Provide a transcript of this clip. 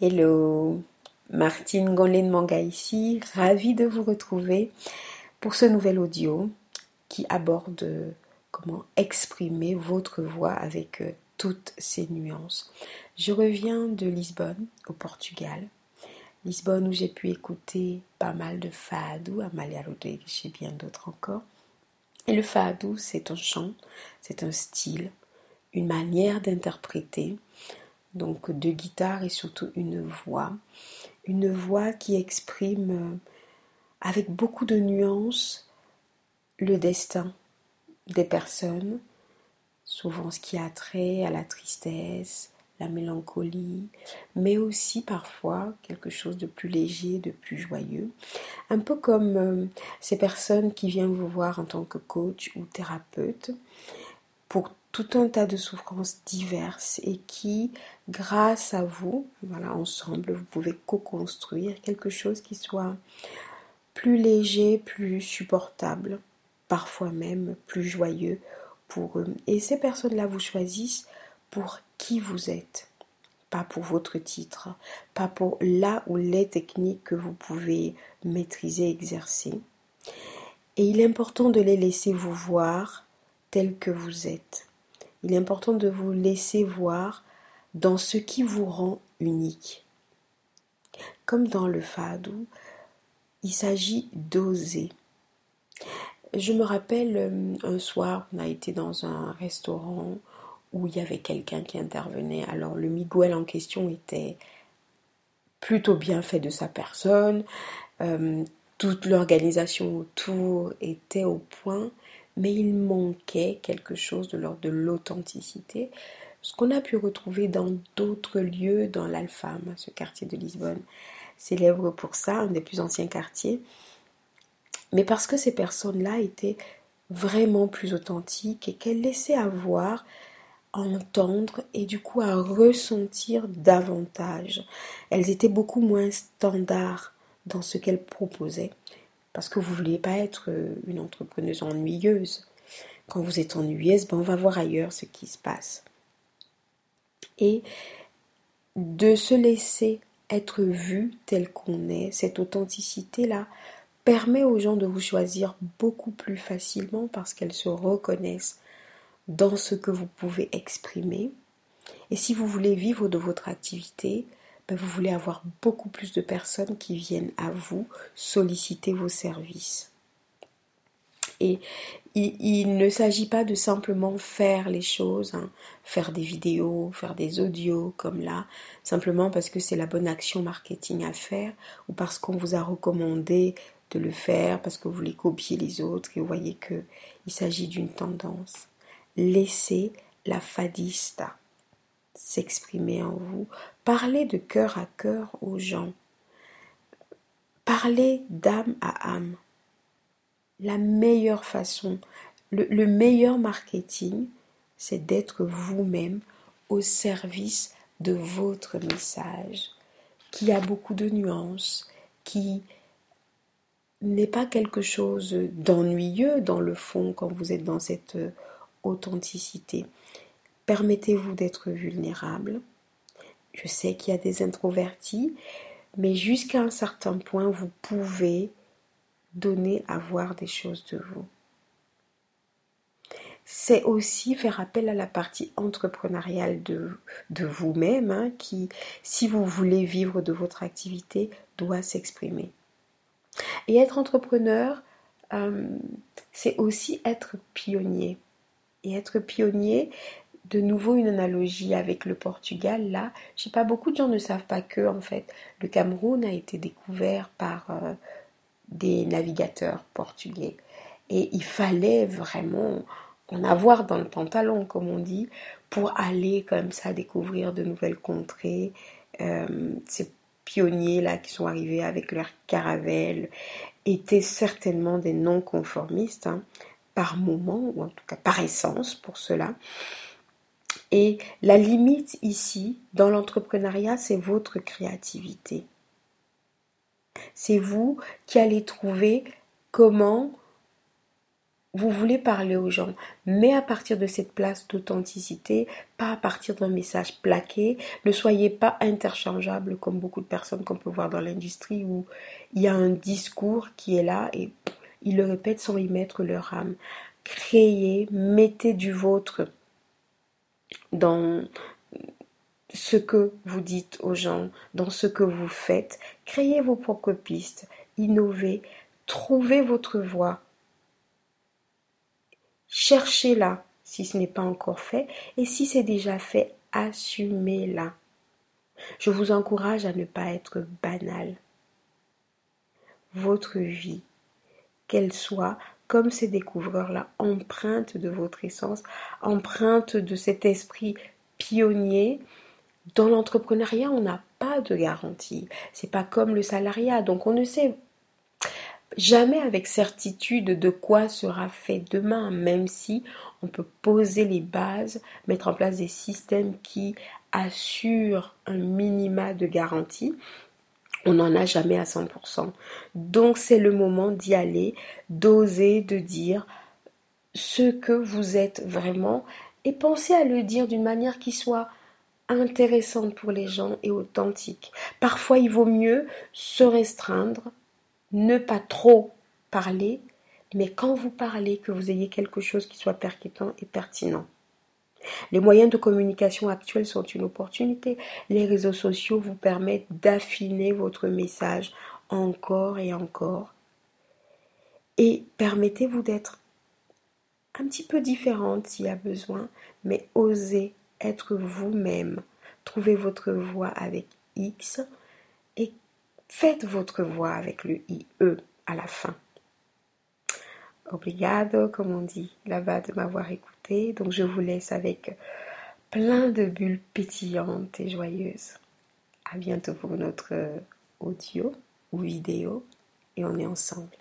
Hello, Martine Golin Manga ici, ravie de vous retrouver pour ce nouvel audio qui aborde comment exprimer votre voix avec euh, toutes ses nuances. Je reviens de Lisbonne, au Portugal. Lisbonne où j'ai pu écouter pas mal de fado, Amalia Rodrigues et bien d'autres encore. Et le fado, c'est un chant, c'est un style, une manière d'interpréter donc deux guitares et surtout une voix. Une voix qui exprime euh, avec beaucoup de nuances le destin des personnes, souvent ce qui a trait à la tristesse, la mélancolie, mais aussi parfois quelque chose de plus léger, de plus joyeux. Un peu comme euh, ces personnes qui viennent vous voir en tant que coach ou thérapeute pour tout un tas de souffrances diverses et qui, grâce à vous, voilà, ensemble, vous pouvez co-construire quelque chose qui soit plus léger, plus supportable, parfois même plus joyeux pour eux. Et ces personnes-là vous choisissent pour qui vous êtes, pas pour votre titre, pas pour là ou les techniques que vous pouvez maîtriser, exercer. Et il est important de les laisser vous voir tels que vous êtes. Il est important de vous laisser voir dans ce qui vous rend unique. Comme dans le fado, il s'agit d'oser. Je me rappelle euh, un soir, on a été dans un restaurant où il y avait quelqu'un qui intervenait. Alors le Miguel en question était plutôt bien fait de sa personne. Euh, toute l'organisation autour était au point mais il manquait quelque chose de l'ordre de l'authenticité, ce qu'on a pu retrouver dans d'autres lieux dans l'Alfam, ce quartier de Lisbonne, célèbre pour ça, un des plus anciens quartiers, mais parce que ces personnes-là étaient vraiment plus authentiques et qu'elles laissaient avoir à entendre et du coup à ressentir davantage. Elles étaient beaucoup moins standards dans ce qu'elles proposaient parce que vous ne vouliez pas être euh, une entrepreneuse ennuyeuse. Quand vous êtes ennuyeuse, ben on va voir ailleurs ce qui se passe. Et de se laisser être vu tel qu'on est, cette authenticité-là, permet aux gens de vous choisir beaucoup plus facilement parce qu'elles se reconnaissent dans ce que vous pouvez exprimer. Et si vous voulez vivre de votre activité, ben, vous voulez avoir beaucoup plus de personnes qui viennent à vous solliciter vos services. Et il, ne s'agit pas de simplement faire les choses, hein, faire des vidéos, faire des audios comme là, simplement parce que c'est la bonne action marketing à faire ou parce qu'on vous a recommandé de le faire, parce que vous voulez copier les autres et vous voyez qu'il s'agit d'une tendance. Laissez la fadista s'exprimer en vous. Parlez de cœur à cœur aux gens. Parlez d'âme à âme. La meilleure façon, le, meilleur marketing, c'est d'être vous-même au service de votre message, qui a beaucoup de nuances, qui n'est pas quelque chose d'ennuyeux dans le fond quand vous êtes dans cette authenticité. Permettez-vous d'être vulnérable. Je sais qu'il y a des introvertis, mais jusqu'à un certain point, vous pouvez donner à voir des choses de vous. C'est aussi faire appel à la partie entrepreneuriale de, vous-même, hein, qui, si vous voulez vivre de votre activité, doit s'exprimer. Et être entrepreneur, euh, c'est aussi être pionnier. Et être pionnier, de nouveau une analogie avec le Portugal. Là, je sais pas, beaucoup de gens ne savent pas que, en fait, le Cameroun a été découvert par euh, des navigateurs portugais. Et il fallait vraiment en avoir dans le pantalon, comme on dit, pour aller comme ça découvrir de nouvelles contrées. Euh, ces pionniers-là qui sont arrivés avec leur caravelle étaient certainement des non-conformistes, hein, par moment, ou en tout cas par essence pour cela. Et la limite ici, dans l'entrepreneuriat, c'est votre créativité. C'est vous qui allez trouver comment vous voulez parler aux gens, mais à partir de cette place d'authenticité, pas à partir d'un message plaqué. Ne soyez pas interchangeable comme beaucoup de personnes qu'on peut voir dans l'industrie où il y a un discours qui est là et ils le répètent sans y mettre leur âme. Créez, mettez du vôtre dans ce que vous dites aux gens, dans ce que vous faites. Créez vos propres pistes, innovez, trouvez votre voie Cherchez-la si ce n'est pas encore fait et si c'est déjà fait, assumez-la. Je vous encourage à ne pas être banal. Votre vie, qu'elle soit comme ces découvreurs-là, empreinte de votre essence, empreinte de cet esprit pionnier. Dans l'entrepreneuriat, on n'a pas de garantie. C'est pas comme le salariat, donc on ne sait jamais avec certitude de quoi sera fait demain, même si on peut poser les bases, mettre en place des systèmes qui assurent un minima de garantie. On n'en a jamais à 100%. Donc c'est le moment d'y aller, d'oser, de dire ce que vous êtes vraiment et pensez à le dire d'une manière qui soit intéressante pour les gens et authentique. Parfois il vaut mieux se restreindre, ne pas trop parler, mais quand vous parlez, que vous ayez quelque chose qui soit percutant et pertinent. Les moyens de communication actuels sont une opportunité. Les réseaux sociaux vous permettent d'affiner votre message encore et encore. Et permettez-vous d'être un petit peu différente s'il y a besoin, mais osez être vous-même. Trouvez votre voix avec X et Faites votre voix avec le IE à la fin. Obrigado, comme on dit là-bas, de m'avoir écouté. Donc je vous laisse avec plein de bulles pétillantes et joyeuses. À bientôt pour notre audio ou vidéo et on est ensemble.